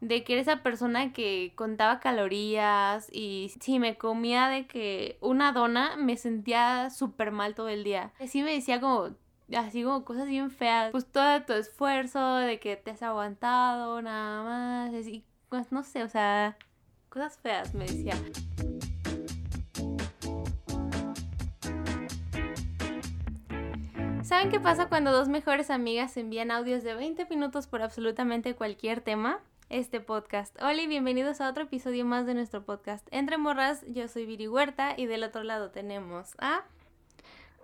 de que era esa persona que contaba calorías y si me comía de que una dona me sentía súper mal todo el día. Así me decía como, así como cosas bien feas, pues todo tu esfuerzo de que te has aguantado, nada más, así, pues no sé, o sea, cosas feas me decía. ¿Saben qué pasa cuando dos mejores amigas envían audios de 20 minutos por absolutamente cualquier tema? Este podcast. Hola y bienvenidos a otro episodio más de nuestro podcast. Entre morras, yo soy Viri Huerta y del otro lado tenemos a...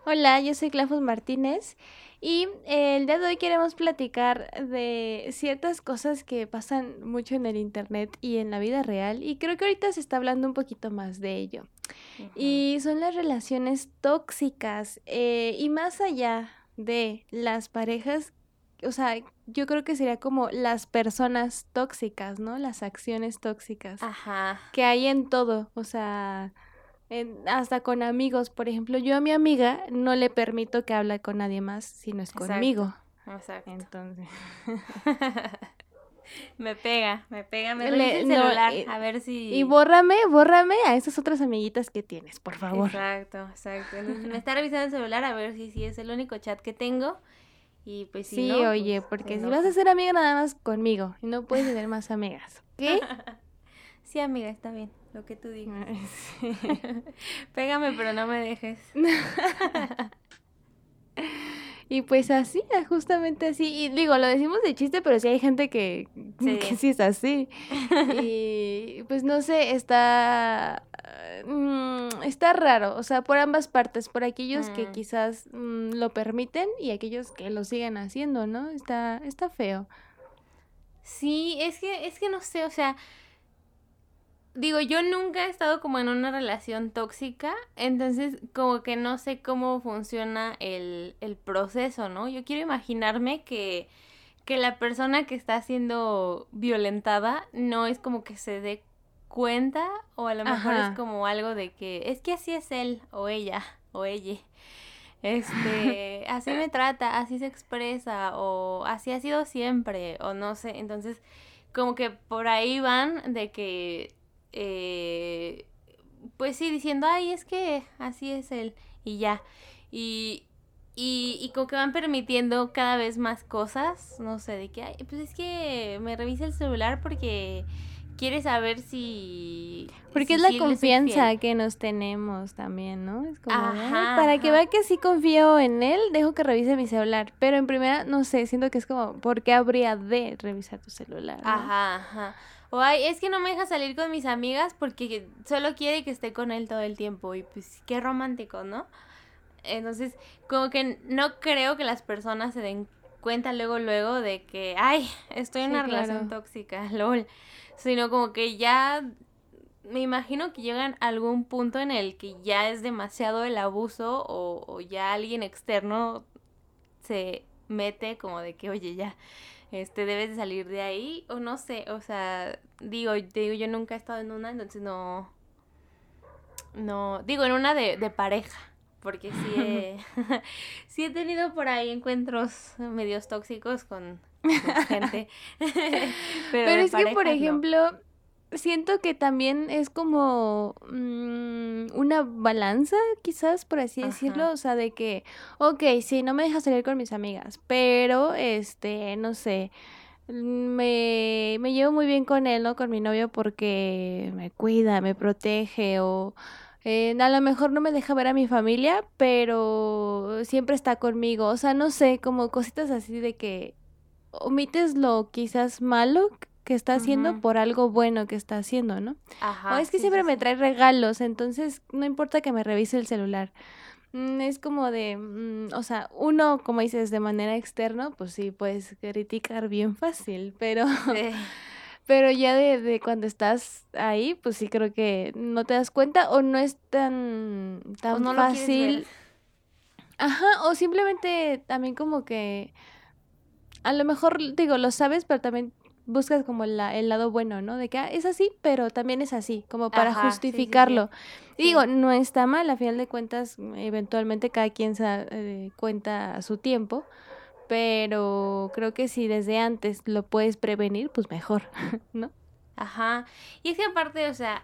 Hola, yo soy Clafos Martínez y eh, el día de hoy queremos platicar de ciertas cosas que pasan mucho en el internet y en la vida real y creo que ahorita se está hablando un poquito más de ello. Y son las relaciones tóxicas eh, y más allá de las parejas, o sea, yo creo que sería como las personas tóxicas, ¿no? Las acciones tóxicas. Ajá. Que hay en todo, o sea, hasta con amigos. Por ejemplo, yo a mi amiga no le permito que hable con nadie más si no es conmigo. Exacto. Entonces. me pega, me pega, me le, el celular, a ver si... Y bórrame, bórrame a esas otras amiguitas que tienes, por favor. Exacto, exacto. me está revisando el celular a ver si, si es el único chat que tengo. Y pues si sí, no, oye, pues, porque si vas a ser amiga nada más conmigo y no puedes tener más amigas, ¿ok? sí, amiga, está bien, lo que tú digas. Pégame, pero no me dejes. Y pues así, justamente así. Y digo, lo decimos de chiste, pero sí hay gente que sí, que sí es así. y pues no sé, está. Mm, está raro. O sea, por ambas partes. Por aquellos que mm. quizás mm, lo permiten y aquellos que lo siguen haciendo, ¿no? Está, está feo. Sí, es que, es que no sé, o sea digo, yo nunca he estado como en una relación tóxica, entonces como que no sé cómo funciona el, el proceso, ¿no? Yo quiero imaginarme que, que la persona que está siendo violentada no es como que se dé cuenta o a lo mejor es como algo de que es que así es él o ella o ella. Este, así me trata, así se expresa o así ha sido siempre o no sé, entonces como que por ahí van de que eh, pues sí, diciendo, ay, es que así es él y ya. Y, y, y como que van permitiendo cada vez más cosas, no sé, de que, ay, pues es que me revisa el celular porque quiere saber si... Porque es la confianza que nos tenemos también, ¿no? Es como, para que vea que sí confío en él, dejo que revise mi celular. Pero en primera, no sé, siento que es como, ¿por qué habría de revisar tu celular? Ajá, ajá. O ay, es que no me deja salir con mis amigas porque solo quiere que esté con él todo el tiempo. Y pues qué romántico, ¿no? Entonces, como que no creo que las personas se den cuenta luego, luego de que, ay, estoy en una relación tóxica, lol. Sino como que ya me imagino que llegan a algún punto en el que ya es demasiado el abuso o, o ya alguien externo se mete como de que, oye, ya, este, debes de salir de ahí, o no sé, o sea, digo, digo, yo nunca he estado en una, entonces no, no, digo, en una de, de pareja, porque sí he, sí he tenido por ahí encuentros medios tóxicos con, gente. Pero, es que, por ejemplo, siento que también es como mm, una balanza, quizás, por así decirlo, o sea, de que, ok, sí, no me deja salir con mis amigas, pero, este, no sé, me, me llevo muy bien con él, ¿no? Con mi novio porque me cuida, me protege o... Eh, a lo mejor no me deja ver a mi familia, pero siempre está conmigo. O sea, no sé, como cositas así de que omites lo quizás malo que está haciendo por algo bueno que está haciendo, ¿no? Ajá. O es que siempre me trae regalos, entonces no importa que me revise el celular. Mm, es como de, mm, o sea, uno, como dices, de manera externa, pues sí, puedes criticar bien fácil, pero... Pero ya de, de, cuando estás ahí, pues sí creo que no te das cuenta o no es tan, tan no fácil. Ajá, o simplemente también como que a lo mejor digo, lo sabes, pero también buscas como la, el lado bueno, ¿no? De que ah, es así, pero también es así, como para justificarlo. Digo, no está mal, a final de cuentas, eventualmente cada quien se eh, cuenta a su tiempo, pero creo que si desde antes lo puedes prevenir, pues mejor, ¿no? Ajá. Y es que aparte, o sea,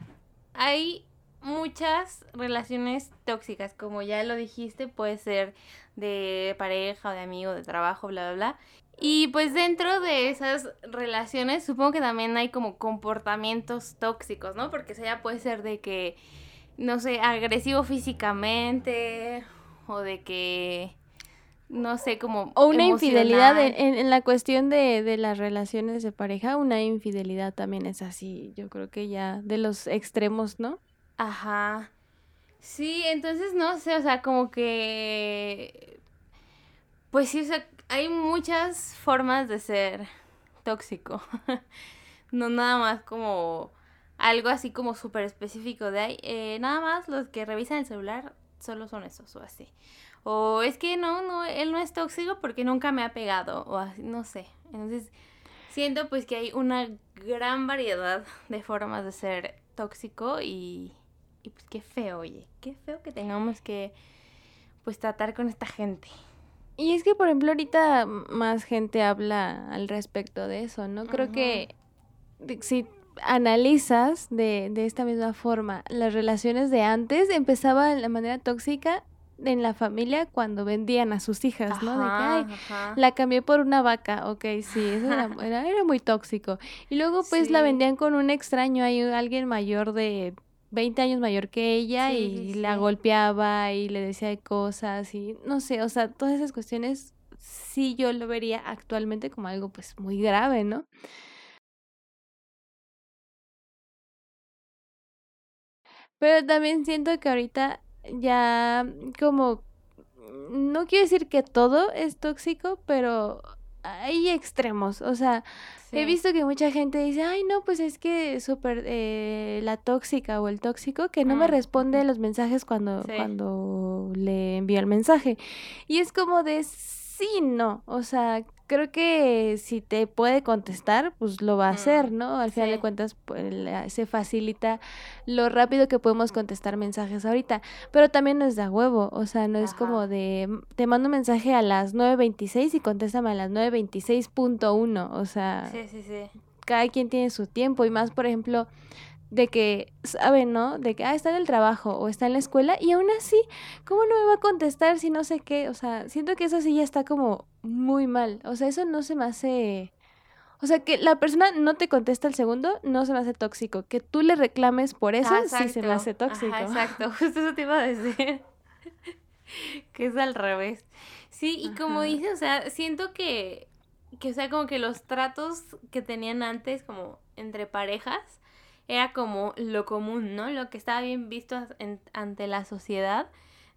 hay muchas relaciones tóxicas, como ya lo dijiste, puede ser de pareja o de amigo, de trabajo, bla, bla, bla. Y pues dentro de esas relaciones supongo que también hay como comportamientos tóxicos, ¿no? Porque eso ya puede ser de que, no sé, agresivo físicamente o de que, no sé, como... O una infidelidad en, en, la cuestión de, de las relaciones de pareja, una infidelidad también es así, yo creo que ya de los extremos, ¿no? Ajá. Sí, entonces no sé, o sea, como que... Pues sí, o sea, hay muchas formas de ser tóxico. no nada más como algo así como súper específico de ahí. Eh, nada más los que revisan el celular solo son esos o así. O es que no, no, él no es tóxico porque nunca me ha pegado o así, no sé. Entonces, siento pues que hay una gran variedad de formas de ser tóxico y, y pues qué feo, oye, qué feo que tengamos que pues tratar con esta gente. Y es que, por ejemplo, ahorita más gente habla al respecto de eso, ¿no? Creo que si analizas de, de esta misma forma las relaciones de antes, empezaba de la manera tóxica en la familia cuando vendían a sus hijas, ¿no? de que, ay, la cambié por una vaca, ok, sí, eso era, era, muy tóxico. Y luego pues la vendían con un extraño, hay alguien mayor de 20 años mayor que ella y la golpeaba y le decía cosas y no sé, o sea, todas esas cuestiones sí yo lo vería actualmente como algo pues muy grave, ¿no? Pero también siento que ahorita ya como no quiero decir que todo es tóxico, pero hay extremos, o sea, he visto que mucha gente dice, ay, no, pues es que súper eh, la tóxica o el tóxico que no me mm, responde los mensajes cuando, cuando le envío el mensaje. Y es como de, sí, no, o sea, creo que si te puede contestar, pues lo va a hacer, mm, ¿no? Al final de cuentas, pues, se facilita lo rápido que podemos contestar mensajes ahorita. Pero también no es de huevo, o sea, no es como de, te mando un mensaje a las 9.26 y contéstame a las 9.26.1, o sea, sí, sí, sí. cada quien tiene su tiempo y más, por ejemplo, de que saben, ¿no? De que, ah, está en el trabajo o está en la escuela y aún así, ¿cómo no me va a contestar si no sé qué? O sea, siento que eso sí ya está como muy mal. O sea, eso no se me hace... O sea, que la persona no te contesta el segundo, no se me hace tóxico. Que tú le reclames por eso, sí se me hace tóxico. exacto, justo eso te iba a decir. que es al revés. Sí, y como dices, o sea, siento que, que, o sea, como que los tratos que tenían antes, como entre parejas, era como lo común, ¿no? Lo que estaba bien visto ante la sociedad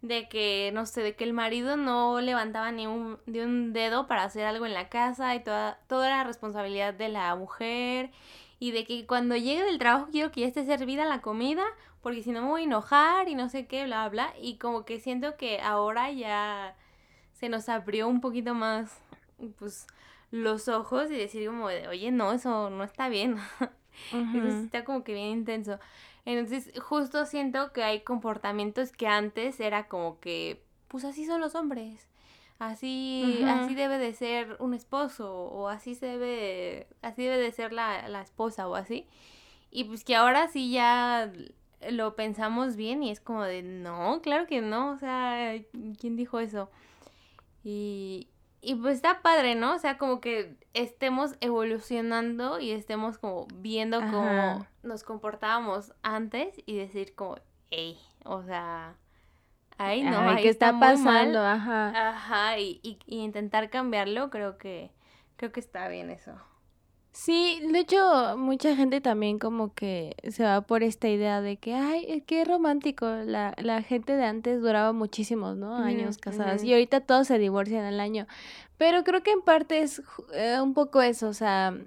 de que, no sé, de que el marido no levantaba ni un, de un dedo para hacer algo en la casa y toda, toda la responsabilidad de la mujer y de que cuando llegue del trabajo quiero que ya esté servida la comida porque si no me voy a enojar y no sé qué, bla, bla, y como que siento que ahora ya se nos abrió un poquito más, pues, los ojos y decir como de, oye, no, eso no está bien. Eso está como que bien intenso. Entonces, justo siento que hay comportamientos que antes era como que, pues así son los hombres. Así, así debe de ser un esposo, o así se debe, así debe de ser la, la esposa, o así. Y pues que ahora sí ya lo pensamos bien y es como de, no, claro que no, o sea, ¿quién dijo eso? Y, y pues está padre, ¿no? O sea, como que estemos evolucionando y estemos como viendo cómo nos comportábamos antes y decir como, hey, o sea, ahí no, ahí ¿qué está, pasando? Ajá. Ajá, y, y, y intentar cambiarlo, creo que, creo que está bien eso. Sí, de hecho, mucha gente también como que se va por esta idea de que, ay, qué romántico, la, la gente de antes duraba muchísimos, ¿no? Años casadas y ahorita todos se divorcian al año. Pero creo que en parte es eh, un poco eso, o sea,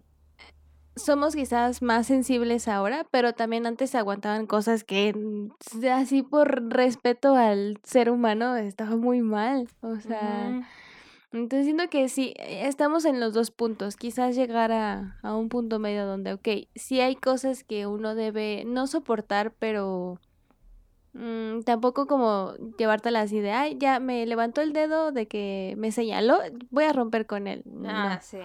somos quizás más sensibles ahora, pero también antes se aguantaban cosas que mm, así por respeto al ser humano estaba muy mal, o sea... Entonces siento que sí, estamos en los dos puntos. Quizás llegar a, a un punto medio donde, ok, sí hay cosas que uno debe no soportar, pero mm, tampoco como llevártela así de, ay, ya me levantó el dedo de que me señaló, voy a romper con él. Ah, sí.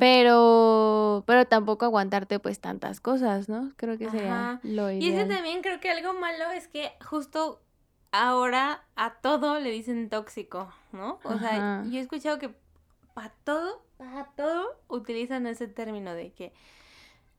Pero, pero tampoco aguantarte pues tantas cosas, ¿no? Creo que sería lo ideal. Y ese también creo que algo malo es que justo ahora a todo le dicen tóxico, ¿no? O sea, yo he escuchado que para todo, para todo utilizan ese término de que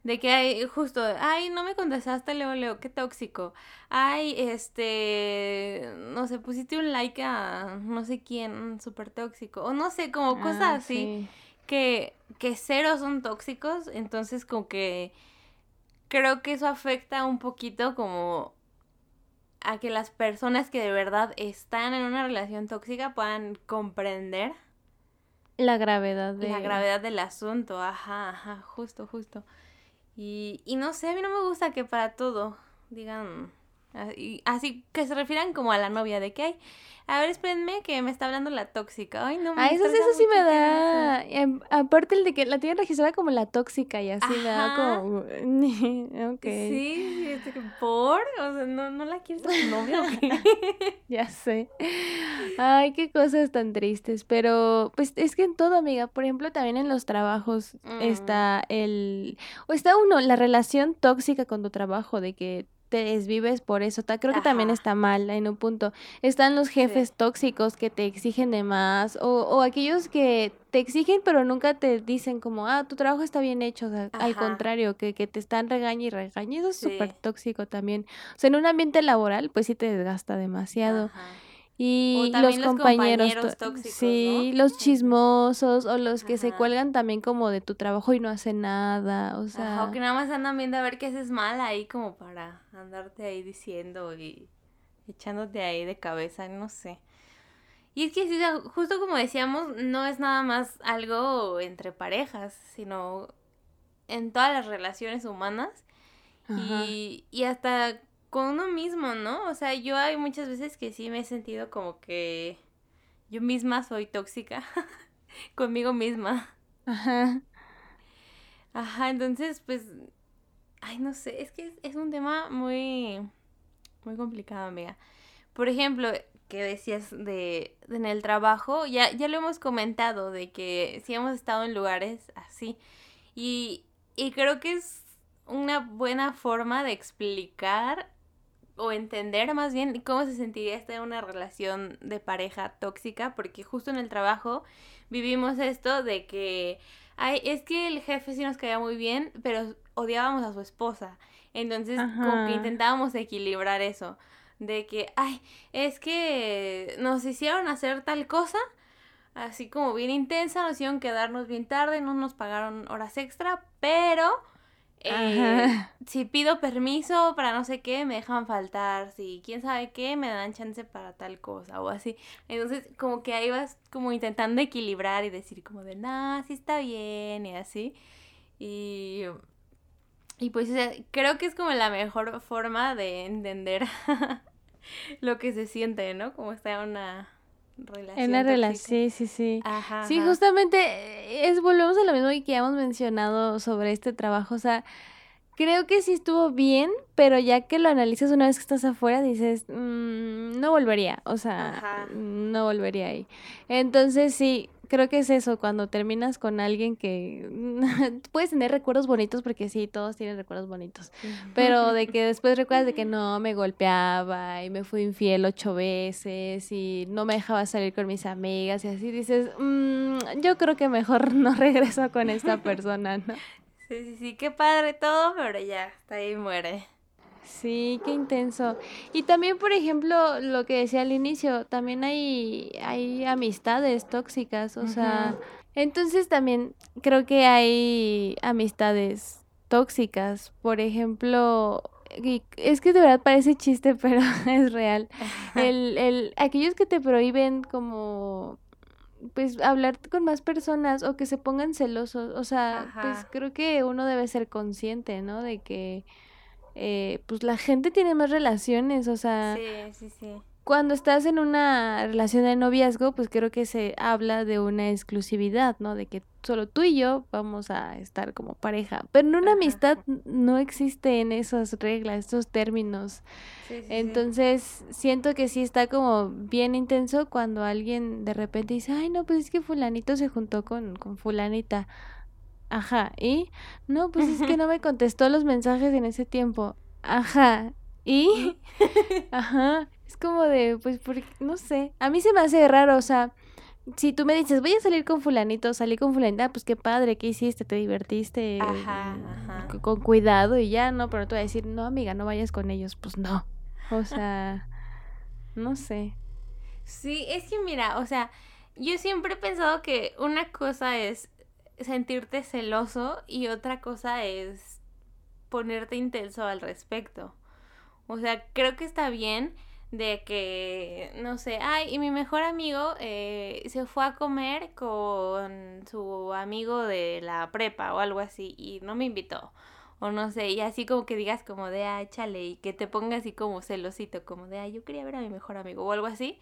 de que hay justo, ay, no me contestaste, Leo, Leo, qué tóxico. Ay, este, no sé, pusiste un like a no sé quién, súper tóxico. O no sé, como cosas ah, así que, que cero son tóxicos. Entonces, como que creo que eso afecta un poquito como a que las personas que de verdad están en una relación tóxica puedan comprender la gravedad de... La gravedad del asunto, ajá, ajá, justo, justo. Y, y no sé, a mí no me gusta que para todo digan así, que se refieran como a la novia de que hay. A ver, espérenme que me está hablando la tóxica. Ay, no me Ah, eso, eso sí me da. Em, aparte el de que la tienen registrada como la tóxica y así me da como. ok. Sí, este por. O sea, no, no la quieres como novia. ya sé. Ay, qué cosas tan tristes. Pero, pues es que en todo, amiga. Por ejemplo, también en los trabajos está mm. el. O está uno, la relación tóxica con tu trabajo, de que te desvives por eso. Creo que también está mal en un punto. Están los jefes tóxicos que te exigen de más o, o, aquellos que te exigen pero nunca te dicen como, ah, tu trabajo está bien hecho. O sea, al contrario, que, que te están regañando y regañando eso es súper tóxico también. O sea, en un ambiente laboral pues sí te desgasta demasiado. Y los, compañeros, tóxicos, sí, los chismosos o los que se cuelgan también como de tu trabajo y no hacen nada, o sea, o que nada más andan viendo a ver qué haces mal ahí como para andarte ahí diciendo y echándote ahí de cabeza, no sé. Y es que justo como decíamos, no es nada más algo entre parejas, sino en todas las relaciones humanas. Y, y hasta con uno mismo, ¿no? O sea, yo hay muchas veces que sí me he sentido como que yo misma soy tóxica conmigo misma. Ajá. Ajá, entonces, pues, ay, no sé, es que es, un tema muy, muy complicado, amiga. Por ejemplo, que decías de, de, en el trabajo, ya, ya lo hemos comentado, de que sí hemos estado en lugares así. Y, y creo que es una buena forma de explicar o entender más bien cómo se sentiría estar en una relación de pareja tóxica, porque justo en el trabajo vivimos esto de que, ay, es que el jefe sí nos caía muy bien, pero odiábamos a su esposa. Entonces, como que intentábamos equilibrar eso, de que, ay, es que nos hicieron hacer tal cosa, así como bien intensa, nos hicieron quedarnos bien tarde, no nos pagaron horas extra, pero eh, si pido permiso para no sé qué, me dejan faltar. Si quién sabe qué, me dan chance para tal cosa o así. Entonces, como que ahí vas como intentando equilibrar y decir como de, nah, sí está bien y así. Y, y pues creo que es como la mejor forma de entender lo que se siente, ¿no? Como está una relación. En la relación, sí, sí, sí. Ajá, sí, justamente eh, es, volvemos a lo mismo que hemos mencionado sobre este trabajo, o sea, creo que sí estuvo bien, pero ya que lo analizas una vez que estás afuera, dices, mm, no volvería, o sea, no volvería ahí. Entonces sí, creo que es eso, cuando terminas con alguien que puedes tener recuerdos bonitos, porque sí, todos tienen recuerdos bonitos, pero de que después recuerdas de que no, me golpeaba y me fui infiel ocho veces y no me dejaba salir con mis amigas y así dices, mm, yo creo que mejor no regreso con esta persona, ¿no? Sí, sí, sí, qué padre todo, pero ya, hasta ahí muere. Sí, qué intenso. Y también, por ejemplo, lo que decía al inicio, también hay, hay amistades tóxicas, o sea, entonces también creo que hay amistades tóxicas. Por ejemplo, es que de verdad parece chiste, pero es real. El, el, aquellos que te prohíben como pues hablar con más personas o que se pongan celosos, o sea, pues creo que uno debe ser consciente, ¿no? De que eh, pues la gente tiene más relaciones, o sea... Sí, sí, sí. cuando estás en una relación de noviazgo, pues creo que se habla de una exclusividad, ¿no? De que solo tú y yo vamos a estar como pareja. Pero en una amistad no existen esas reglas, esos términos. Entonces, siento que sí está como bien intenso cuando alguien de repente dice, ay, no, pues es que fulanito se juntó con, con fulanita. Ajá, y no, pues es que no me contestó los mensajes en ese tiempo. Ajá, y, ajá, es como de, pues, porque, no sé, a mí se me hace raro, o sea, si tú me dices, voy a salir con fulanito, salí con fulanita, pues qué padre, ¿qué hiciste? ¿Te divertiste? Ajá, ajá. Con cuidado y ya, ¿no? Pero tú vas a decir, no, amiga, no vayas con ellos, pues no. O sea, no sé. Sí, es que mira, o sea, yo siempre he pensado que una cosa es sentirte celoso y otra cosa es ponerte intenso al respecto. O sea, creo que está bien de que, no sé, ay, y mi mejor amigo eh, se fue a comer con su amigo de la prepa o algo así y no me invitó. O no sé, y así como que digas como de, ay, chale, y que te pongas así como celosito, como de, ay, yo quería ver a mi mejor amigo o algo así.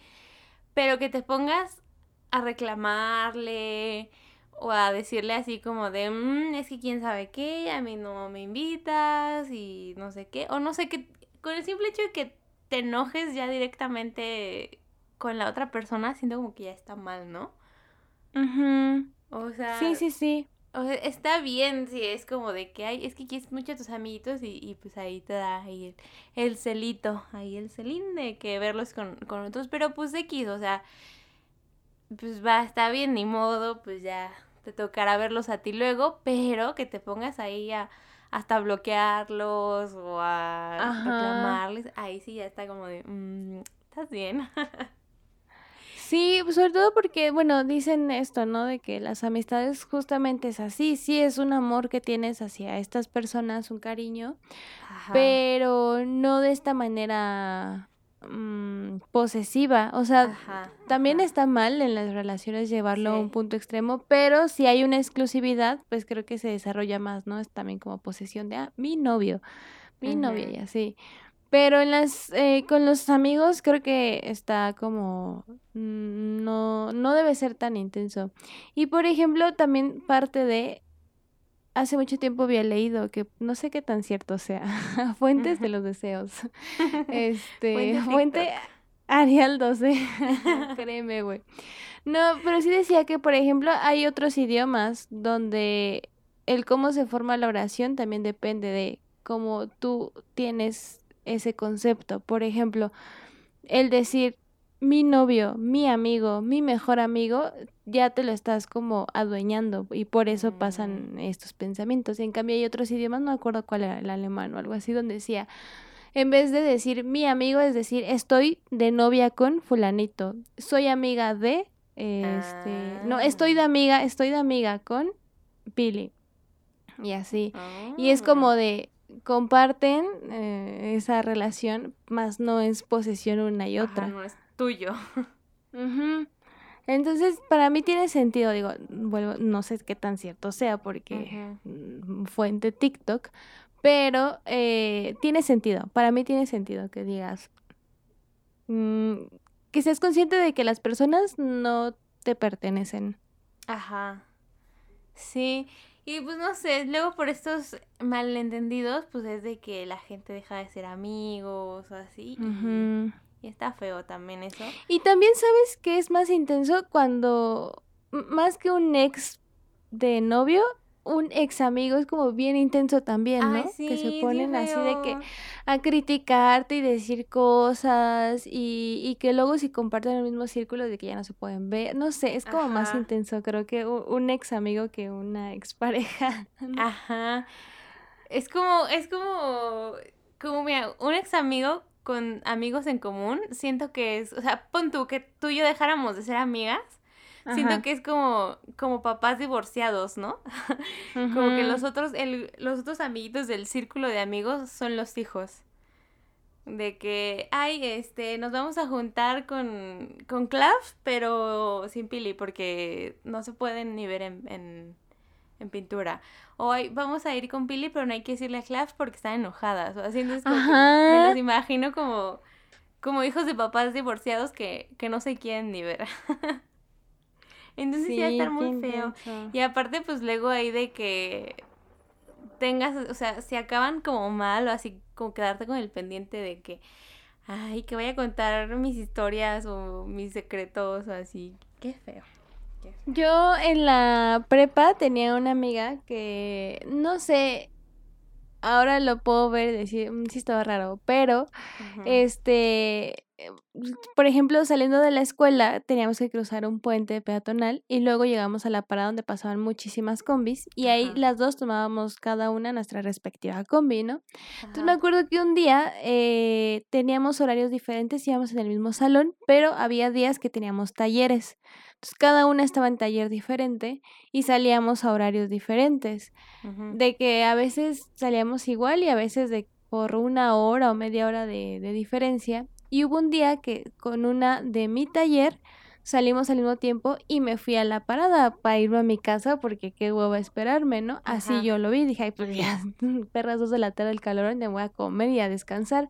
Pero que te pongas a reclamarle o a decirle así como de, mm, es que quién sabe qué, a mí no me invitas y no sé qué, o no sé qué, con el simple hecho de que te enojes ya directamente con la otra persona, siento como que ya está mal, ¿no? O sea... Sí, sí, sí. O sea, está bien si es como de que hay, es que quieres mucho a tus amiguitos y, pues ahí te da ahí el, celito, ahí el celín de que verlos con, con otros, pero pues X, o sea, pues va, está bien, ni modo, pues ya te tocará verlos a ti luego, pero que te pongas ahí a, hasta bloquearlos o a reclamarles, ahí sí ya está como de, mm, ¿estás bien? Sí, sobre todo porque, bueno, dicen esto, ¿no? De que las amistades justamente es así, sí es un amor que tienes hacia estas personas, un cariño, pero no de esta manera Mm, posesiva. O sea, también está mal en las relaciones llevarlo a un punto extremo, pero si hay una exclusividad, pues creo que se desarrolla más, ¿no? Es también como posesión de, ah, mi novio, mi novia y así. Pero en las, eh, con los amigos creo que está como, mm, no, no debe ser tan intenso. Y por ejemplo, también parte de hace mucho tiempo había leído que no sé qué tan cierto sea. Fuentes de los deseos. Este, fuente Arial 12. Créeme, güey. No, pero sí decía que, por ejemplo, hay otros idiomas donde el cómo se forma la oración también depende de cómo tú tienes ese concepto. Por ejemplo, el decir mi novio, mi amigo, mi mejor amigo, ya te lo estás como adueñando y por eso pasan mm. estos pensamientos. En cambio hay otros idiomas, no me acuerdo cuál era el alemán o algo así, donde decía, en vez de decir mi amigo, es decir, estoy de novia con fulanito, soy amiga de, este, no, estoy de ah. amiga, estoy de amiga con Billy. Y así. Y es como ah. de, comparten eh, esa relación, más no es posesión una y otra tuyo. Entonces, para mí tiene sentido, digo, bueno, no sé qué tan cierto sea porque mm, fuente TikTok, pero eh, tiene sentido, para mí tiene sentido que digas, mm, que seas consciente de que las personas no te pertenecen. Ajá. Sí, y pues no sé, luego por estos malentendidos, pues es de que la gente deja de ser amigos o así. Y está feo también eso. Y también sabes que es más intenso cuando, más que un ex de novio, un ex amigo es como bien intenso también, ¿no? que se ponen así de que a criticarte y decir cosas y, y que luego si comparten el mismo círculo de que ya no se pueden ver, no sé, es como más intenso creo que un, ex amigo que una ex pareja. Ajá. Es como, es como, como mira, un ex amigo con amigos en común, siento que es, o sea, pon tú que tú y yo dejáramos de ser amigas, siento que es como, como papás divorciados, ¿no? como que los otros, el, los otros amiguitos del círculo de amigos son los hijos. De que, ay, este, nos vamos a juntar con, con Clav, pero sin Pili, porque no se pueden ni ver en en pintura. O vamos a ir con Pili, pero no hay que decirle a Clav porque están enojadas. O así, entonces me las imagino como como hijos de papás divorciados que, que no se quieren ni ver. Entonces sí, va a estar muy feo. Y aparte, pues luego ahí de que tengas, o sea, si acaban como mal o así, como quedarte con el pendiente de que, ay, que vaya a contar mis historias o mis secretos o así. Qué feo. Yo en la prepa tenía una amiga que, no sé, ahora lo puedo ver y decir, mm, sí estaba raro, pero, este, por ejemplo, saliendo de la escuela teníamos que cruzar un puente peatonal y luego llegamos a la parada donde pasaban muchísimas combis y ahí las dos tomábamos cada una nuestra respectiva combi, ¿no? Entonces me acuerdo que un día eh, teníamos horarios diferentes, íbamos en el mismo salón, pero había días que teníamos talleres. Entonces cada una estaba en taller diferente y salíamos a horarios diferentes. De que a veces salíamos igual y a veces de por una hora o media hora de, de diferencia. Y hubo un día que con una de mi taller salimos al mismo tiempo y me fui a la parada para irme a mi casa porque qué huevo esperarme, ¿no? Así yo lo vi, dije, ay, pues ya, perras dos de la tarde el calor, me voy a comer y a descansar.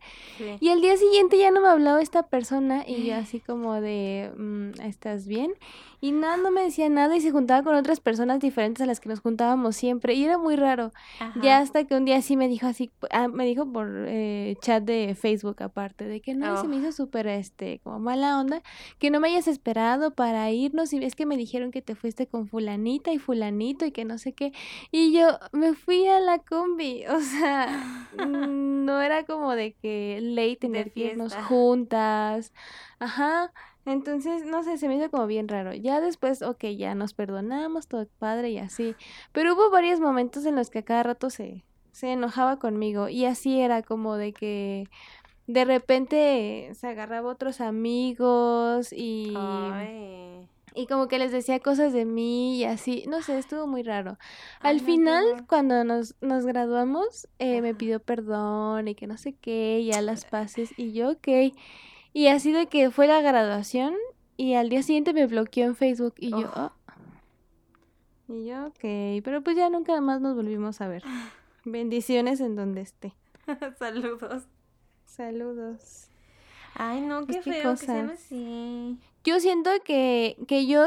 Y el día siguiente ya no me hablaba esta persona y yo así como de, mm, ¿estás bien? Y nada, no me decía nada y se juntaba con otras personas diferentes a las que nos juntábamos siempre y era muy raro. Ya hasta que un día sí me dijo así, ah, me dijo por eh, chat de Facebook aparte, de que no, se me oh. hizo súper, este, como mala onda, que no me hayas esperado para irnos y es que me dijeron que te fuiste con fulanita y fulanito y que no sé qué. Y yo me fui a la combi, o sea, no era como de que ley tener que irnos juntas. Ajá. Entonces, no sé, se me hizo como bien raro. Ya después, ok, ya nos perdonamos, todo padre y así. Pero hubo varios momentos en los que a cada rato se, se enojaba conmigo. Y así era como de que de repente se agarraba otros amigos y... Y como que les decía cosas de mí y así, no sé, estuvo muy raro. Al final, cuando nos, nos graduamos, eh, me pidió perdón y que no sé qué, ya las pases, y yo, ok. Y así de que fue la graduación y al día siguiente me bloqueó en Facebook y yo, oh. Y yo, ok, pero pues ya nunca más nos volvimos a ver. Bendiciones en donde esté. Saludos. Saludos. Ay, no, pues, qué, feo que sean así. Yo siento que, que yo,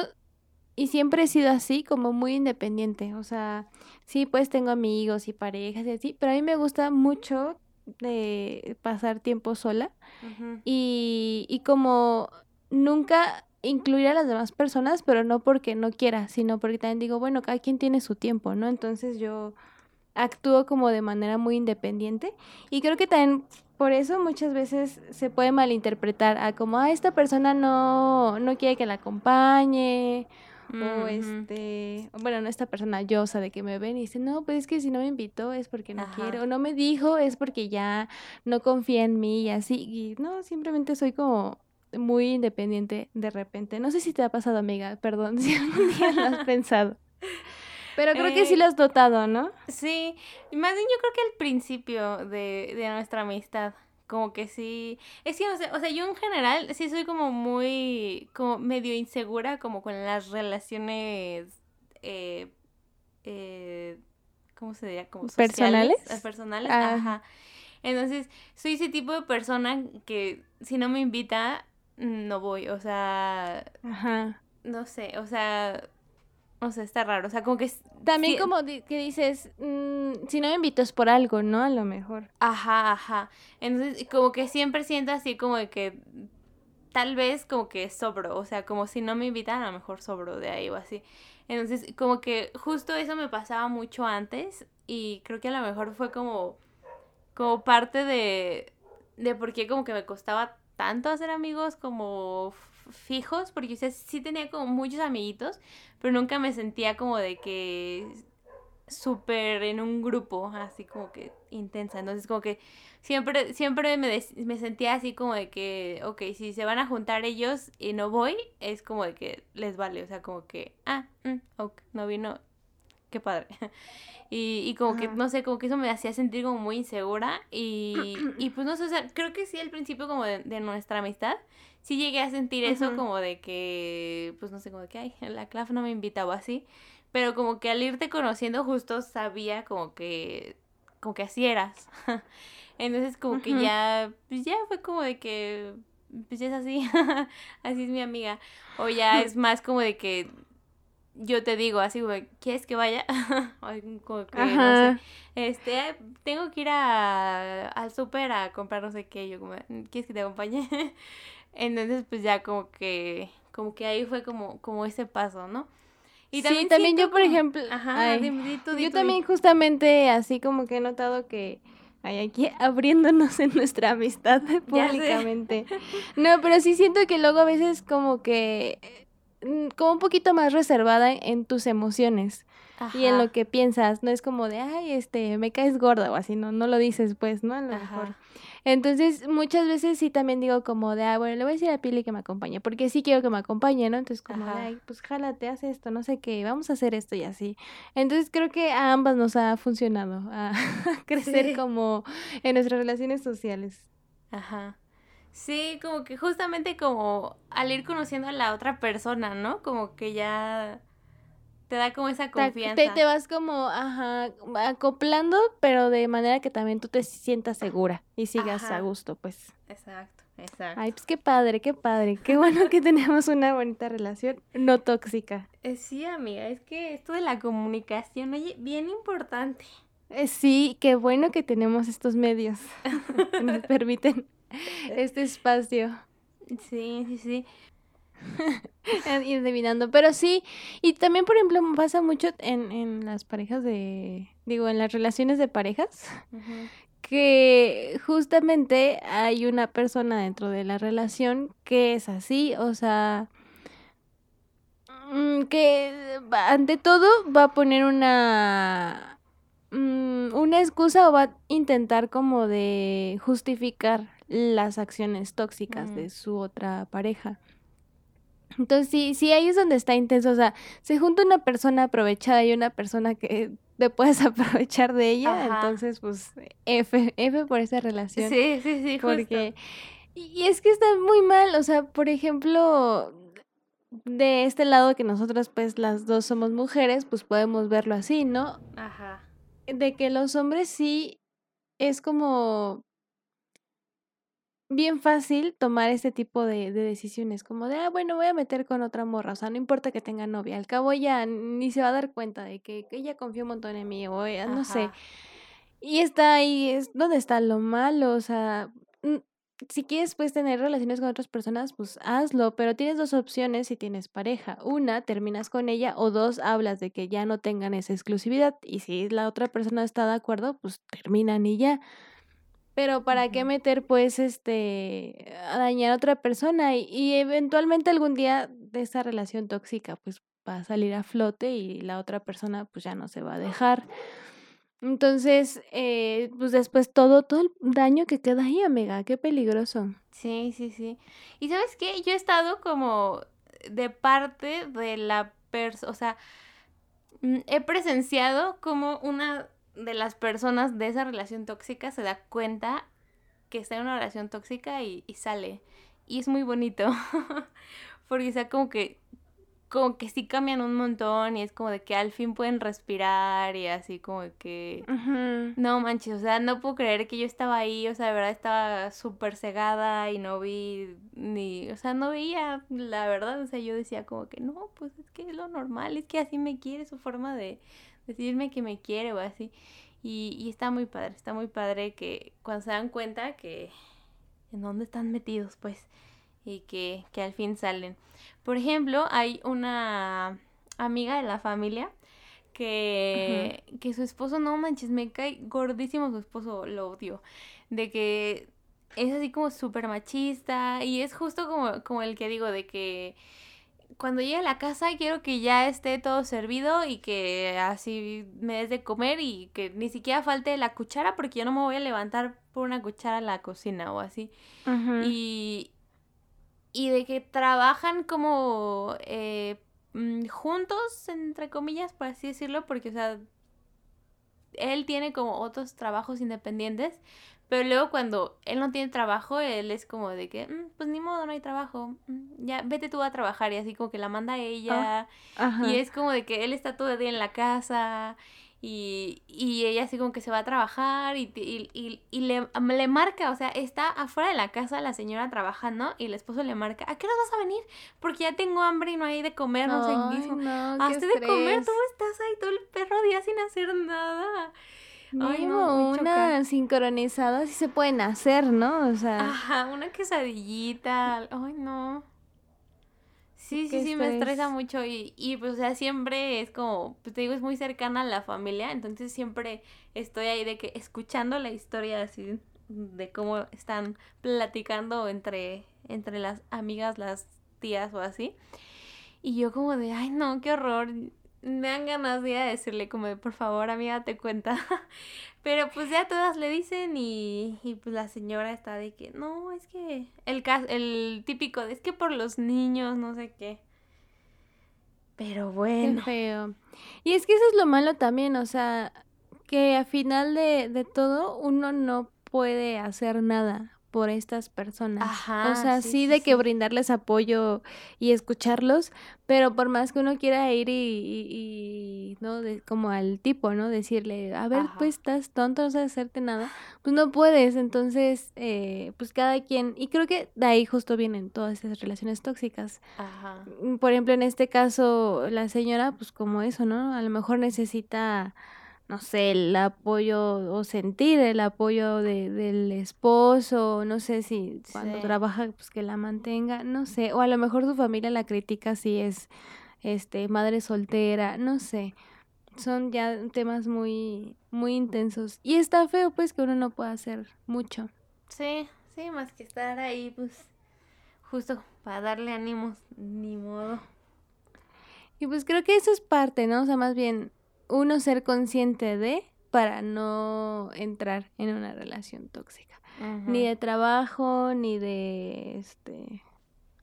y siempre he sido así, como muy independiente. O sea, sí, pues tengo amigos y parejas y así, pero a mí me gusta mucho de pasar tiempo sola y, y como nunca incluir a las demás personas, pero no porque no quiera, sino porque también digo, bueno, cada quien tiene su tiempo, ¿no? Entonces yo actúo como de manera muy independiente y creo que también por eso muchas veces se puede malinterpretar a como, ah, esta persona no, no quiere que la acompañe o este, bueno, no esta persona yo, de que me ven y dice, no, pues es que si no me invitó es porque no quiere, o no me dijo es porque ya no confía en mí y así, y no, simplemente soy como muy independiente de repente. No sé si te ha pasado, amiga, perdón, si algún día lo has pensado. Pero creo que sí eh, lo has notado, ¿no? Sí, más bien yo creo que al principio de, de nuestra amistad, como que sí, es que no sé, o sea, yo en general sí soy como muy, como medio insegura como con las relaciones, eh, eh, ¿cómo se diría? Como ¿Personales? Personales, ah. ajá. Entonces, soy ese tipo de persona que si no me invita, no voy, o sea, ajá. no sé, o sea, o sea, está raro. O sea, como que. También como que dices, mm, si no me invitas por algo, ¿no? A lo mejor. Ajá, ajá. Entonces, como que siempre siento así como de que tal vez como que sobro. O sea, como si no me invitan, a lo mejor sobro de ahí o así. Entonces, como que justo eso me pasaba mucho antes. Y creo que a lo mejor fue como. Como parte de. De por qué como que me costaba tanto hacer amigos como fijos, porque o sí tenía como muchos amiguitos, pero nunca me sentía como de que súper en un grupo, así como que intensa. Entonces como que siempre, siempre me, me sentía así como de que, ok, si se van a juntar ellos y no voy, es como de que les vale, o sea, como que, ah, mm, ok, no vino, qué padre. Y, y como que, no sé, como que eso me hacía sentir como muy insegura. Y, y pues no sé, o sea, creo que sí al principio como de, de nuestra amistad, sí llegué a sentir eso como de que, pues no sé, como de que, ay, la CLAF no me invitaba así. Pero como que al irte conociendo justo sabía como que, como que así eras. Entonces como que ya, pues ya fue como de que, pues es así, así es mi amiga. O ya es más como de que yo te digo así, güey, ¿quieres que vaya? como que, no sé, este, tengo que ir a, al súper a comprar no sé qué, yo como, ¿quieres que te acompañe? Entonces, pues ya como que, como que ahí fue como, como ese paso, ¿no? Y también sí, también yo, por ejemplo, ajá, yo también justamente así como que he notado que hay aquí abriéndonos en nuestra amistad públicamente. No, pero sí siento que luego a veces como que Mm, como un poquito más reservada en tus emociones y en lo que piensas, no es como de, ay, este, me caes gorda o así, no, no lo dices pues, ¿no? A lo mejor. Entonces, muchas veces sí también digo como de, ah, bueno, le voy a decir a Pili que me acompañe, porque sí quiero que me acompañe, ¿no? Entonces, como de, ay, pues jálate, haz esto, no sé qué, vamos a hacer esto y así. Entonces, creo que a ambas nos ha funcionado a crecer como en nuestras relaciones sociales. Ajá. Sí, como que justamente como al ir conociendo a la otra persona, ¿no? Como que ya te da como esa confianza. Te, te, vas como, ajá, acoplando, pero de manera que también tú te sientas segura y sigas a gusto, pues. Exacto, exacto. Ay, pues qué padre, qué padre. Qué bueno que tenemos una bonita relación no tóxica. Eh, sí, amiga, es que esto de la comunicación, oye, bien importante. Eh, sí, qué bueno que tenemos estos medios que nos permiten este espacio. Sí, sí, sí. Ir adivinando. Pero sí, y también, por ejemplo, pasa mucho en, en las parejas de. Digo, en las relaciones de parejas. Que justamente hay una persona dentro de la relación que es así, o sea, mm, que ante todo va a poner una mm, una excusa o va a intentar como de justificar las acciones tóxicas de su otra pareja. Entonces, sí, sí, ahí es donde está intenso. O sea, se junta una persona aprovechada y una persona que te puedes aprovechar de ella. Entonces, pues, F, F por esa relación. Sí, sí, sí, porque... Y es que está muy mal. O sea, por ejemplo, de este lado que nosotros, pues, las dos somos mujeres, pues podemos verlo así, ¿no? Ajá. De que los hombres sí es como bien fácil tomar este tipo de, de, decisiones, como de, ah, bueno, voy a meter con otra morra, o sea, no importa que tenga novia, al cabo ya ni se va a dar cuenta de que, ella confía un montón en mí, o no sé. Y está ahí, es donde está lo malo, o sea, si quieres pues tener relaciones con otras personas, pues hazlo, pero tienes dos opciones si tienes pareja. Una, terminas con ella o dos, hablas de que ya no tengan esa exclusividad y si la otra persona está de acuerdo, pues terminan y ya. Pero ¿para qué meter pues este a dañar a otra persona? Y, eventualmente algún día de esa relación tóxica pues va a salir a flote y la otra persona pues ya no se va a dejar. Entonces, eh, pues después todo, todo el daño que queda ahí, amiga, qué peligroso. Sí, sí, sí. Y sabes qué, yo he estado como de parte de la persona, o sea, mm, he presenciado como una de las personas de esa relación tóxica se da cuenta que está en una relación tóxica y, sale. Y es muy bonito. Porque, o sea, como que, como que sí cambian un montón y es como de que al fin pueden respirar y así como de que... No manches, o sea, no puedo creer que yo estaba ahí, o sea, de verdad estaba súper cegada y no vi ni, o sea, no veía la verdad, o sea, yo decía como que no, pues es que es lo normal, es que así me quiere su forma de, decirme que me quiere o así. Y, y está muy padre, está muy padre que cuando se dan cuenta que en dónde están metidos, pues, y que, que al fin salen. Por ejemplo, hay una amiga de la familia que, que su esposo, no manches, me cae gordísimo su esposo, lo odio. De que es así como súper machista y es justo como, como el que digo de que cuando llegue a la casa quiero que ya esté todo servido y que así me des de comer y que ni siquiera falte la cuchara porque yo no me voy a levantar por una cuchara a la cocina o así. Y, y de que trabajan como eh, mm, juntos, entre comillas, por así decirlo, porque, o sea, él tiene como otros trabajos independientes, pero luego cuando él no tiene trabajo, él es como de que, mm, pues ni modo, no hay trabajo, mm, ya vete tú a trabajar y así como que la manda ella. Ah, y es como de que él está todo el día en la casa Y, y ella así como que se va a trabajar y, y, y, le, le, marca, o sea, está afuera de la casa la señora trabajando y el esposo le marca, ¿a qué hora vas a venir? Porque ya tengo hambre y no hay de comer, no sé qué. No, Hazte de comer, tú estás ahí todo el perro día sin hacer nada. Ay, no, una sincronizada sí se pueden hacer, ¿no? O sea. Ajá, una quesadillita. Ay, no. Sí, sí, sí, me estresa mucho y, y pues, o sea, siempre es como, pues te digo, es muy cercana a la familia, entonces siempre estoy ahí de que escuchando la historia así de cómo están platicando entre, entre las amigas, las tías o así. Y yo como de, ay no, qué horror, me dan ganas de decirle como de, por favor, amiga, te cuenta. Pero pues ya todas le dicen y, y pues la señora está de que, no, es que el, el típico de, es que por los niños, no sé qué. Pero bueno. Qué feo. Y es que eso es lo malo también, o sea, que a final de, de todo uno no puede hacer nada por estas personas. o sea, sí, de que brindarles apoyo y escucharlos, pero por más que uno quiera ir y, ¿no? De, como al tipo, ¿no? Decirle, a ver, pues estás tonto, no sabes hacerte nada, pues no puedes. Entonces, eh, pues cada quien, y creo que de ahí justo vienen todas esas relaciones tóxicas. Ajá. Mm, por ejemplo, en este caso, la señora, pues como eso, ¿no? A lo mejor necesita no sé, el apoyo o sentir el apoyo de, del esposo, no sé si cuando trabaja pues que la mantenga, no sé, o a lo mejor su familia la critica si es este madre soltera, no sé. Son ya temas muy muy intensos y está feo pues que uno no pueda hacer mucho. Sí, sí, más que estar ahí pues justo para darle ánimos, ni modo. Y pues creo que eso es parte, ¿no? O sea, más bien uno ser consciente de para no entrar en una relación tóxica. Ni de trabajo, ni de este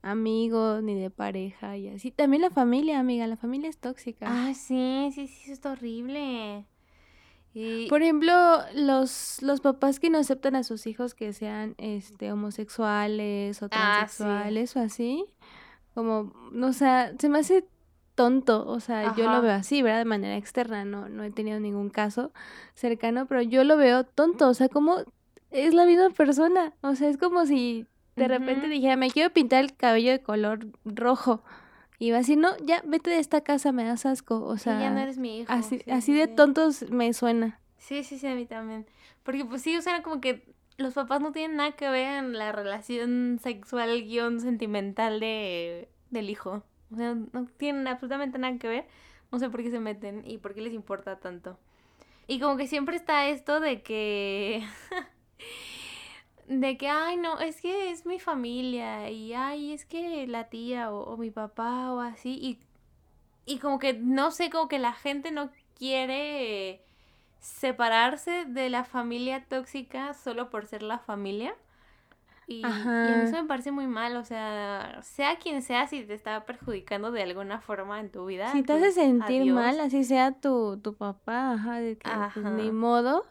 amigos, ni de pareja y así. También la familia, amiga, la familia es tóxica. Ah, sí, sí, sí, es horrible. Y... Por ejemplo, los, los papás que no aceptan a sus hijos que sean este homosexuales o ah, transexuales o así, como, o sea, se me hace tonto, o sea, yo lo veo así, ¿verdad? De manera externa, no, no he tenido ningún caso cercano, pero yo lo veo tonto, o sea, como es la misma persona, o sea, es como si de repente dijera, me quiero pintar el cabello de color rojo. Y va así, no, ya, vete de esta casa, me das asco. O sea, ya no eres mi hijo. Así, así de tontos me suena. Sí, sí, sí, a mí también. Porque pues sí, o sea, como que los papás no tienen nada que ver en la relación sexual, guion sentimental de, del hijo. O sea, no tienen absolutamente nada que ver. No sé por qué se meten y por qué les importa tanto. Y como que siempre está esto de que... de que, ay, no, es que es mi familia y, ay, es que la tía o, mi papá o así. Y, y como que, no sé, como que la gente no quiere separarse de la familia tóxica solo por ser la familia. Y, eso me parece muy mal, o sea, sea quien sea, si te está perjudicando de alguna forma en tu vida. Si te hace pues, sentir mal, así sea tu, tu papá, ajá, de que pues, ni modo,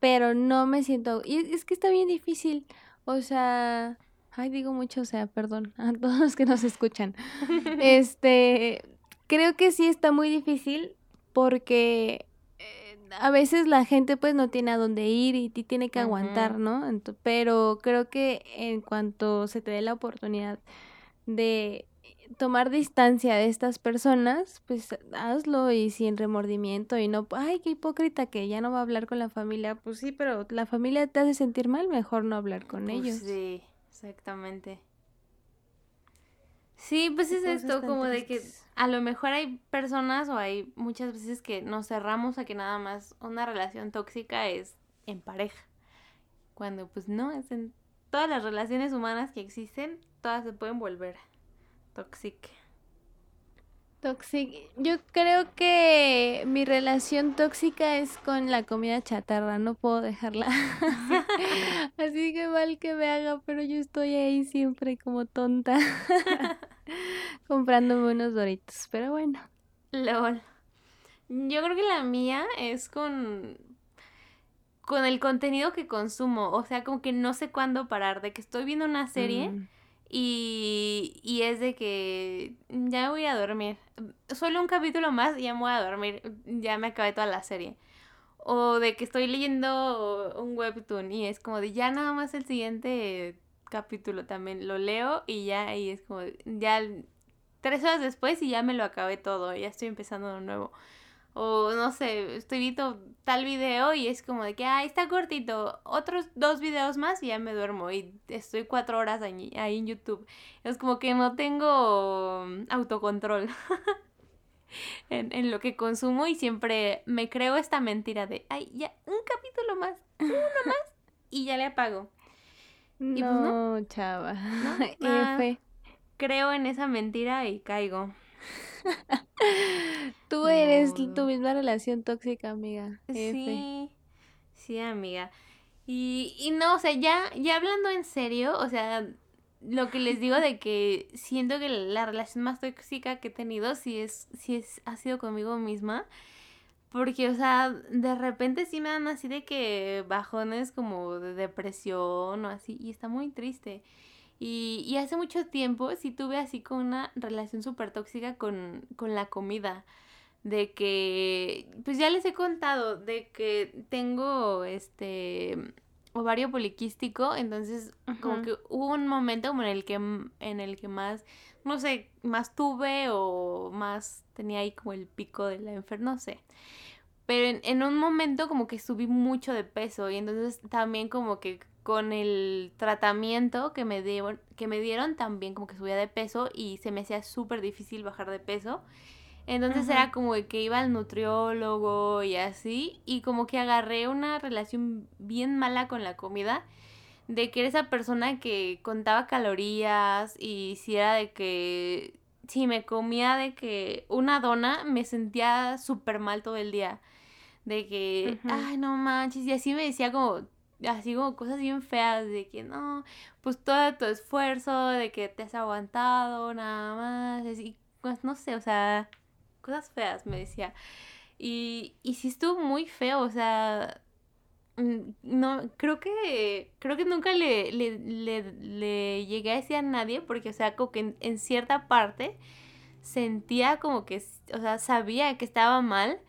pero no me siento, y es que está bien difícil, o sea, ay, digo mucho, o sea, perdón a todos los que nos escuchan. este, creo que sí está muy difícil porque a veces la gente pues no tiene a dónde ir y tiene que aguantar, ¿no? pero creo que en cuanto se te dé la oportunidad de tomar distancia de estas personas, pues hazlo y sin remordimiento y no, ay, qué hipócrita que ya no va a hablar con la familia. Pues sí, pero la familia te hace sentir mal, mejor no hablar con pues ellos. Sí, exactamente. Sí, pues es esto, como de que a lo mejor hay personas o hay muchas veces que nos cerramos a que nada más una relación tóxica es en pareja. Cuando pues no, es en todas las relaciones humanas que existen, todas se pueden volver tóxicas. Toxic. Yo creo que mi relación tóxica es con la comida chatarra, no puedo dejarla. Así que mal que me haga, pero yo estoy ahí siempre como tonta comprándome unos doritos, pero bueno. LOL. Yo creo que la mía es con con el contenido que consumo, o sea, como que no sé cuándo parar, de que estoy viendo una serie mm. Y, y es de que ya voy a dormir. Solo un capítulo más y ya me voy a dormir. Ya me acabé toda la serie. O de que estoy leyendo un webtoon y es como de ya nada más el siguiente capítulo también lo leo y ya y es como ya tres horas después y ya me lo acabé todo, ya estoy empezando de nuevo. O no sé, estoy viendo tal video y es como de que, ah, está cortito, otros dos videos más y ya me duermo y estoy cuatro horas ahí, ahí en YouTube. Es como que no tengo autocontrol. en, lo que consumo y siempre me creo esta mentira de, ay, ya, un capítulo más, uno más y ya le apago. No, y pues no chava. F. Creo en esa mentira y caigo. Tú eres tu misma relación tóxica, amiga. Sí, sí, amiga. Y, y no, o sea, ya, ya hablando en serio, o sea, lo que les digo de que siento que la relación más tóxica que he tenido sí es, sí es, ha sido conmigo misma. Porque, o sea, de repente sí me dan así de que bajones como de depresión o así, y está muy triste. Y, y hace mucho tiempo sí tuve así con una relación súper tóxica con, con la comida. De que, pues ya les he contado, de que tengo este ovario poliquístico, entonces como que hubo un momento como en el que en el que más no sé, más tuve o más tenía ahí como el pico de la enfermedad, no sé. Pero en, un momento como que subí mucho de peso y entonces también como que con el tratamiento que me dieron, que me dieron también como que subía de peso y se me hacía súper difícil bajar de peso. Entonces era como que iba al nutriólogo y así, y como que agarré una relación bien mala con la comida, de que era esa persona que contaba calorías y si era de que, si me comía de que una dona, me sentía súper mal todo el día, de que, ay, no manches, y así me decía como, así como cosas bien feas, de que no, pues todo tu esfuerzo, de que te has aguantado, nada más, así, pues no sé, o sea cosas feas, me decía. Y, y sí estuvo muy feo, o sea, mm, no, creo que, creo que nunca le, le, le, llegué a decir a nadie, porque, o sea, como que en, cierta parte sentía como que, o sea, sabía que estaba mal,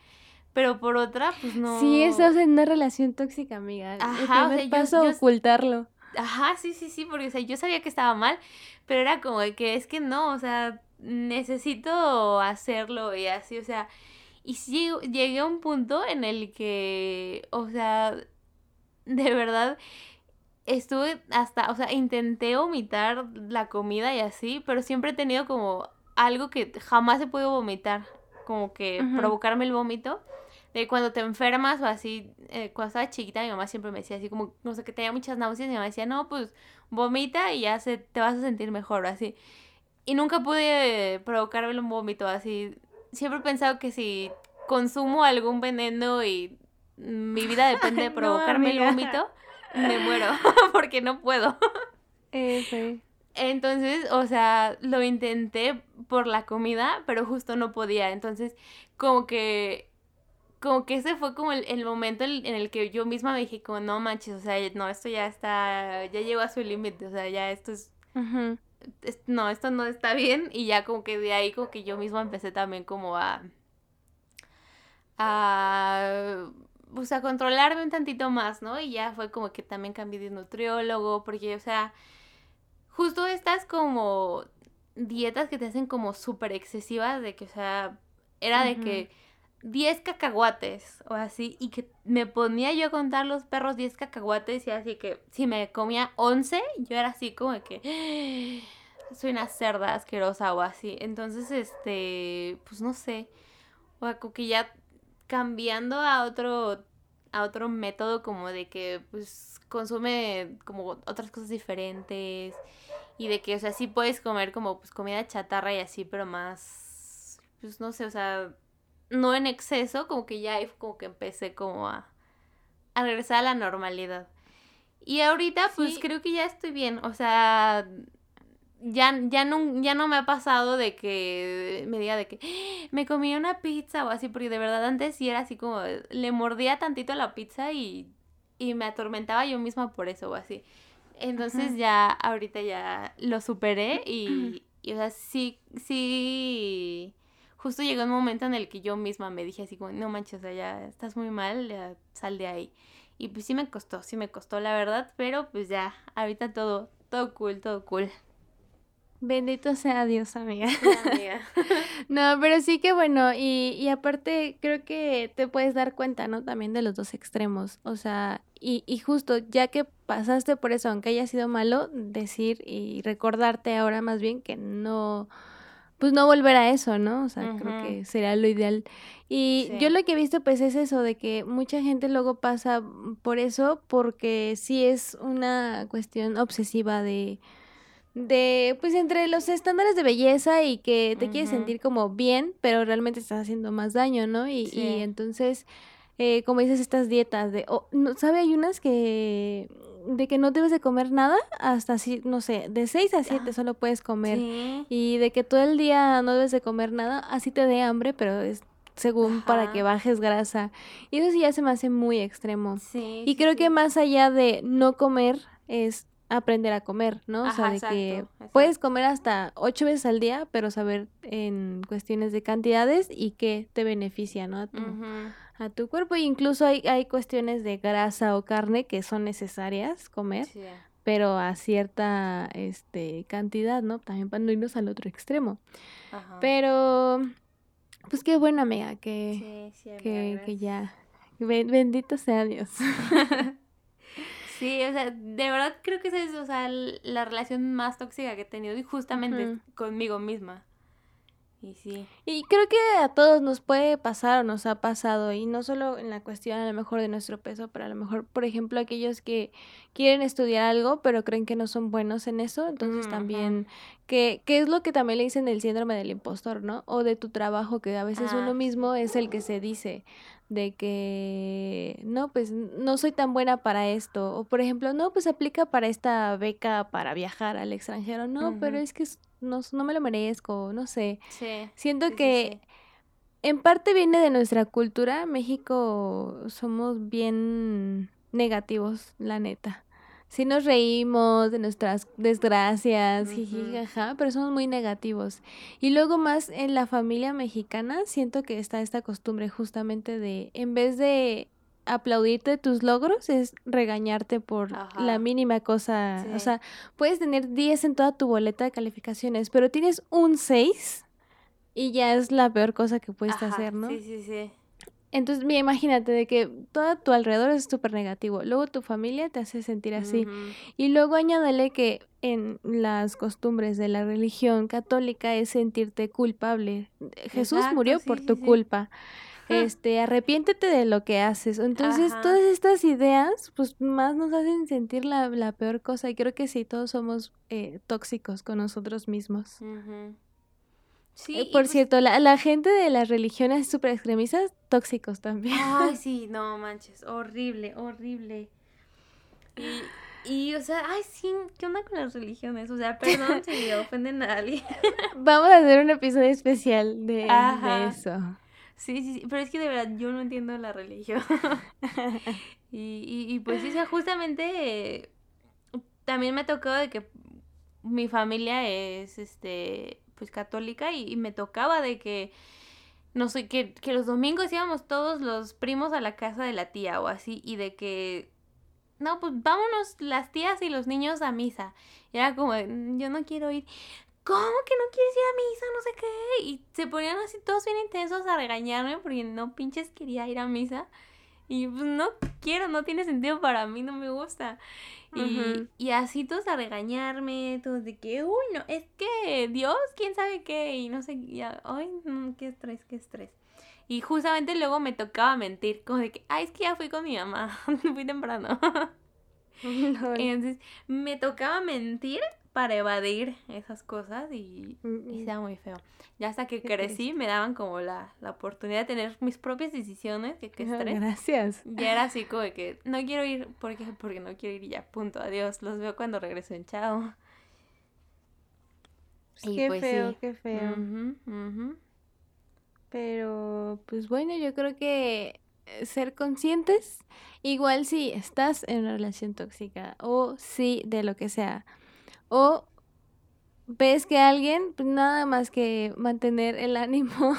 pero por otra, pues no. Sí, estás en una relación tóxica, amiga. Ajá, o sea, paso ocultarlo. Ajá, sí, sí, sí, porque, o sea, yo sabía que estaba mal, pero era como que es que no, o sea, necesito hacerlo y así, o sea, y sí llegué a un punto en el que, o sea, de verdad estuve hasta, o sea, intenté vomitar la comida y así, pero siempre he tenido como algo que jamás he podido vomitar, como que provocarme el vómito. De cuando te enfermas o así, eh, cuando estaba chiquita, mi mamá siempre me decía así como, no sé, que tenía muchas náuseas, y mi mamá decía, no, pues vomita y ya se, te vas a sentir mejor, así. Y nunca pude provocarme un vómito así. Siempre he pensado que si consumo algún veneno y mi vida depende de provocarme el vómito, me muero porque no puedo. Entonces, o sea, lo intenté por la comida, pero justo no podía. Entonces, como que como que ese fue como el, momento en el que yo misma me dije como no manches, o sea, no, esto ya está, ya llegó a su límite, o sea, ya esto es, no, esto no está bien y ya como que de ahí como que yo misma empecé también como a, a, pues a controlarme un tantito más, ¿no? Y ya fue como que también cambié de nutriólogo, porque, o sea, justo estas como dietas que te hacen como súper excesivas, de que, o sea, era de que 10 cacahuates o así, y que me ponía yo a contar los perros 10 cacahuates y así que si me comía 11, yo era así como que soy una cerda asquerosa o así. Entonces, este, pues no sé, o sea, como que ya cambiando a otro a otro método como de que pues consume como otras cosas diferentes y de que o sea sí puedes comer como pues comida chatarra y así pero más pues no sé o sea no en exceso, como que ya como que empecé como a, a regresar a la normalidad. Y ahorita pues creo que ya estoy bien, o sea, ya, ya, no, ya no me ha pasado de que me diga de que ¡Ah! me comí una pizza o así, porque de verdad antes sí era así como, le mordía tantito la pizza y, y me atormentaba yo misma por eso o así. Entonces ya, ahorita ya lo superé y, y, o sea, sí, sí, justo llegó un momento en el que yo misma me dije así como, no manches, o sea, ya estás muy mal, ya sal de ahí. Y pues sí me costó, sí me costó la verdad, pero pues ya, ahorita todo, todo cool, todo cool. Bendito sea Dios, amiga. amiga. no, pero sí que bueno, y, y aparte creo que te puedes dar cuenta, ¿no? También de los dos extremos. O sea, y, y justo ya que pasaste por eso, aunque haya sido malo, decir y recordarte ahora más bien que no, pues no volver a eso, ¿no? O sea, creo que sería lo ideal. Y yo lo que he visto pues es eso, de que mucha gente luego pasa por eso porque sí es una cuestión obsesiva de de, pues entre los estándares de belleza y que te quieres sentir como bien, pero realmente estás haciendo más daño, ¿no? Y, y entonces, eh, como dices, estas dietas de, oh, no, ¿sabe? Hay unas que, de que no debes de comer nada hasta, así, no sé, de 6 a 7 ah, solo puedes comer. Y de que todo el día no debes de comer nada, así te dé hambre, pero es según para que bajes grasa. Y eso sí ya se me hace muy extremo. Sí, y creo que más allá de no comer es aprender a comer, ¿no? o sea, de que puedes comer hasta ocho veces al día, pero saber en cuestiones de cantidades y qué te beneficia, ¿no? A tu, a tu cuerpo. incluso hay, hay cuestiones de grasa o carne que son necesarias comer, pero a cierta este, cantidad, ¿no? También para no irnos al otro extremo. Pero, pues qué buena amiga, que, que, que ya, bendito sea Dios. Sí, o sea, de verdad creo que esa es, o sea, la relación más tóxica que he tenido y justamente conmigo misma. Y sí. Y creo que a todos nos puede pasar o nos ha pasado, y no solo en la cuestión a lo mejor de nuestro peso, pero a lo mejor, por ejemplo, aquellos que quieren estudiar algo, pero creen que no son buenos en eso, entonces también, que, que es lo que también le dicen el síndrome del impostor, ¿no? O de tu trabajo, que a veces uno ah, mismo es el que se dice, de que no, pues no soy tan buena para esto. O por ejemplo, no, pues aplica para esta beca para viajar al extranjero. No, pero es que no, no, me lo merezco, no sé. Sí, Siento que en parte viene de nuestra cultura. México somos bien negativos, la neta sí nos reímos de nuestras desgracias, pero somos muy negativos. Y luego más en la familia mexicana siento que está esta costumbre justamente de, en vez de aplaudirte tus logros, es regañarte por la mínima cosa. O sea, puedes tener 10 en toda tu boleta de calificaciones, pero tienes un 6 y ya es la peor cosa que puedes hacer, ¿no? Sí, sí, sí. Entonces, mira, imagínate de que todo tu alrededor es súper negativo. Luego tu familia te hace sentir así. Y luego añádale que en las costumbres de la religión católica es sentirte culpable. Jesús murió por tu culpa. Este, arrepiéntete de lo que haces. Entonces, todas estas ideas, pues más nos hacen sentir la, la peor cosa. Y creo que sí, todos somos eh, tóxicos con nosotros mismos. Sí, eh, por pues cierto, la, la, gente de las religiones super extremistas, tóxicos también. Ay, sí, no manches, horrible, horrible. Y, y, o sea, ay, sí, ¿qué onda con las religiones? O sea, perdón si ofenden a alguien. Vamos a hacer un episodio especial de, de, eso. Sí, sí, sí, pero es que de verdad yo no entiendo la religión. y, y, y, pues sí, o sea, justamente también me ha tocado de que mi familia es, este, pues católica y, me tocaba de que no sé, que, que, los domingos íbamos todos los primos a la casa de la tía o así, y de que, no, pues vámonos las tías y los niños a misa. Y era como, mm, yo no quiero ir. ¿Cómo que no quieres ir a misa? No sé qué. Y se ponían así todos bien intensos a regañarme porque no pinches quería ir a misa. Y pues no quiero, no tiene sentido para mí, no me gusta. Y, y así todos a regañarme, todos de que, uy, no, es que Dios, quién sabe qué, y no sé, ya, ay, no, qué estrés, qué estrés. Y justamente luego me tocaba mentir, como de que, ay, es que ya fui con mi mamá, fui temprano. Entonces me tocaba mentir para evadir esas cosas y, y era muy feo. Ya hasta que crecí me daban como la, la, oportunidad de tener mis propias decisiones, que qué estrés. Gracias. Ya era así como de que no quiero ir porque, porque no quiero ir y ya, punto, adiós, los veo cuando regresen, chao. qué pues feo, qué feo. Pero, pues bueno, yo creo que eh, ser conscientes, igual si estás en una relación tóxica o si de lo que sea, o ves que alguien, pues nada más que mantener el ánimo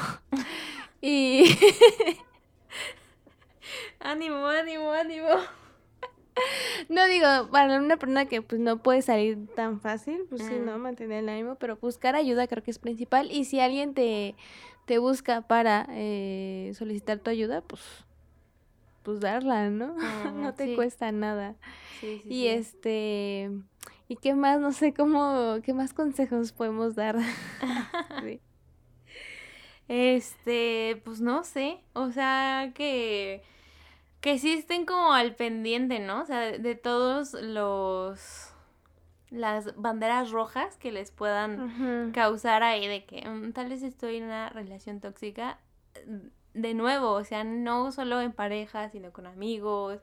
y... ánimo, ánimo, ánimo. No digo, para una persona que pues no puede salir tan fácil, pues sí, ¿no? Mm. Mantener el ánimo, pero buscar ayuda creo que es principal. Y si alguien te, te busca para eh, solicitar tu ayuda, pues, pues darla, ¿no? no te cuesta nada. Sí, sí, y este, ¿y qué más? No sé cómo, ¿qué más consejos podemos dar? Este, pues no sé, o sea que que sí estén como al pendiente, ¿no? O sea, de, todos los las banderas rojas que les puedan causar ahí de que mm, tal vez estoy en una relación tóxica de nuevo, o sea, no solo en pareja, sino con amigos,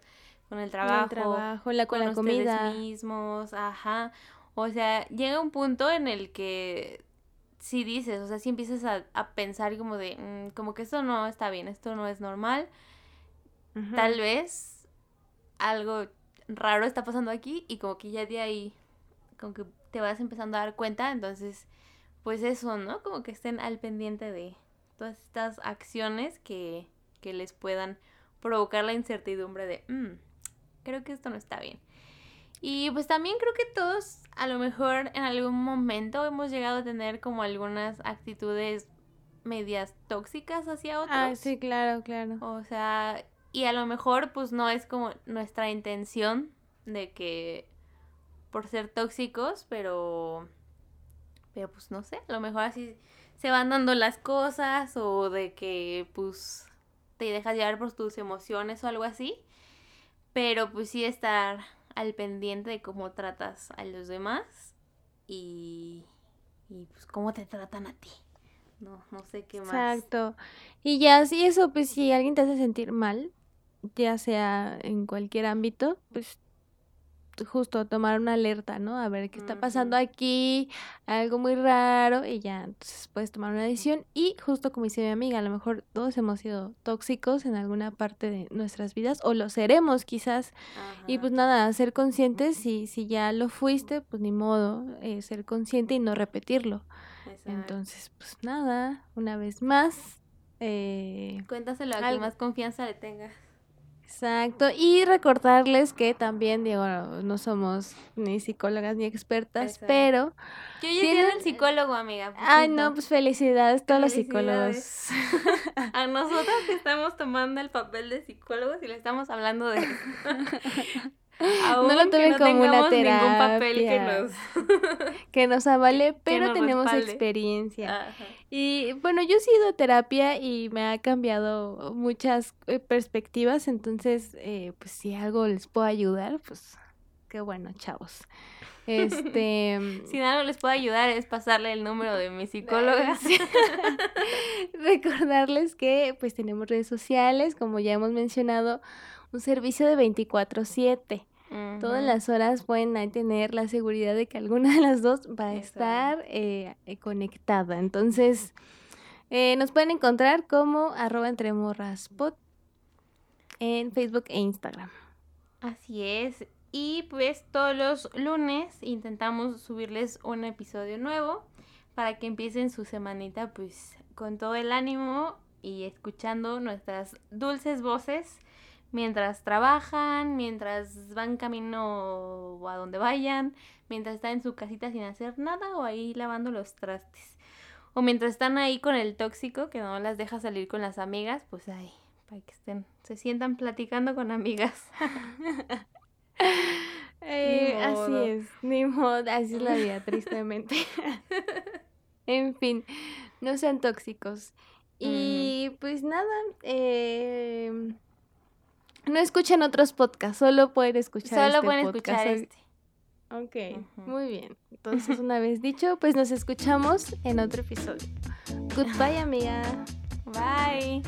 con el trabajo, el trabajo la, con, la comida mismos, ajá. O sea, llega un punto en el que si dices, o sea, si empiezas a, pensar como de, mm, como que esto no está bien, esto no es normal, Tal vez algo raro está pasando aquí y como que ya de ahí, como que te vas empezando a dar cuenta, entonces, pues eso, ¿no? Como que estén al pendiente de todas estas acciones que, que les puedan provocar la incertidumbre de, mm, creo que esto no está bien. Y pues también creo que todos a lo mejor en algún momento hemos llegado a tener como algunas actitudes medias tóxicas hacia otros. Ah, sí, claro, claro. O sea, y a lo mejor pues no es como nuestra intención de que por ser tóxicos, pero pero pues no sé, a lo mejor así se van dando las cosas o de que pues te dejas llevar por tus emociones o algo así. Pero pues sí estar al pendiente de cómo tratas a los demás y, y pues cómo te tratan a ti. No, no sé qué más. Exacto. Y ya, si eso, pues si alguien te hace sentir mal, ya sea en cualquier ámbito, pues justo tomar una alerta, ¿no? A ver qué está pasando aquí, algo muy raro y ya, entonces puedes tomar una decisión y justo como dice mi amiga, a lo mejor todos hemos sido tóxicos en alguna parte de nuestras vidas o lo seremos quizás y pues nada, ser conscientes si, si ya lo fuiste, pues ni modo, eh, ser consciente y no repetirlo. Entonces, pues nada, una vez más. Eh, Cuéntaselo a que más confianza le tengas. Exacto, y recordarles que también, digo, no somos ni psicólogas ni expertas, pero... Yo ya tienen... el psicólogo, amiga. Ay, no, pues felicidades todos los psicólogos. a nosotros que estamos tomando el papel de psicólogos y le estamos hablando de... no lo tomen como una terapia. papel que nos, que nos avale, pero tenemos experiencia. Y bueno, yo he ido a terapia y me ha cambiado muchas eh, perspectivas, entonces, eh, pues si algo les puedo ayudar, pues qué bueno, chavos. Este, si algo les puedo ayudar es pasarle el número de mi psicóloga. Recordarles que pues tenemos redes sociales, como ya hemos mencionado, un servicio de 24/7. Todas las horas pueden tener la seguridad de que alguna de las dos va a estar eh, eh, conectada. Entonces, eh, nos pueden encontrar como arroba entremorraspot en Facebook e Instagram. Así es. Y pues todos los lunes intentamos subirles un episodio nuevo para que empiecen su semanita pues con todo el ánimo y escuchando nuestras dulces voces mientras trabajan, mientras van camino a donde vayan, mientras están en su casita sin hacer nada o ahí lavando los trastes. O mientras están ahí con el tóxico que no las deja salir con las amigas, pues ahí, para que estén, se sientan platicando con amigas. Eh, así es, ni modo, así es la vida, tristemente. en fin, no sean tóxicos. Y pues nada, eh, no escuchen otros podcasts, solo pueden escuchar solo este pueden escuchar este. Ok, muy bien. Entonces, una vez dicho, pues nos escuchamos en otro episodio. Goodbye, amiga. Bye.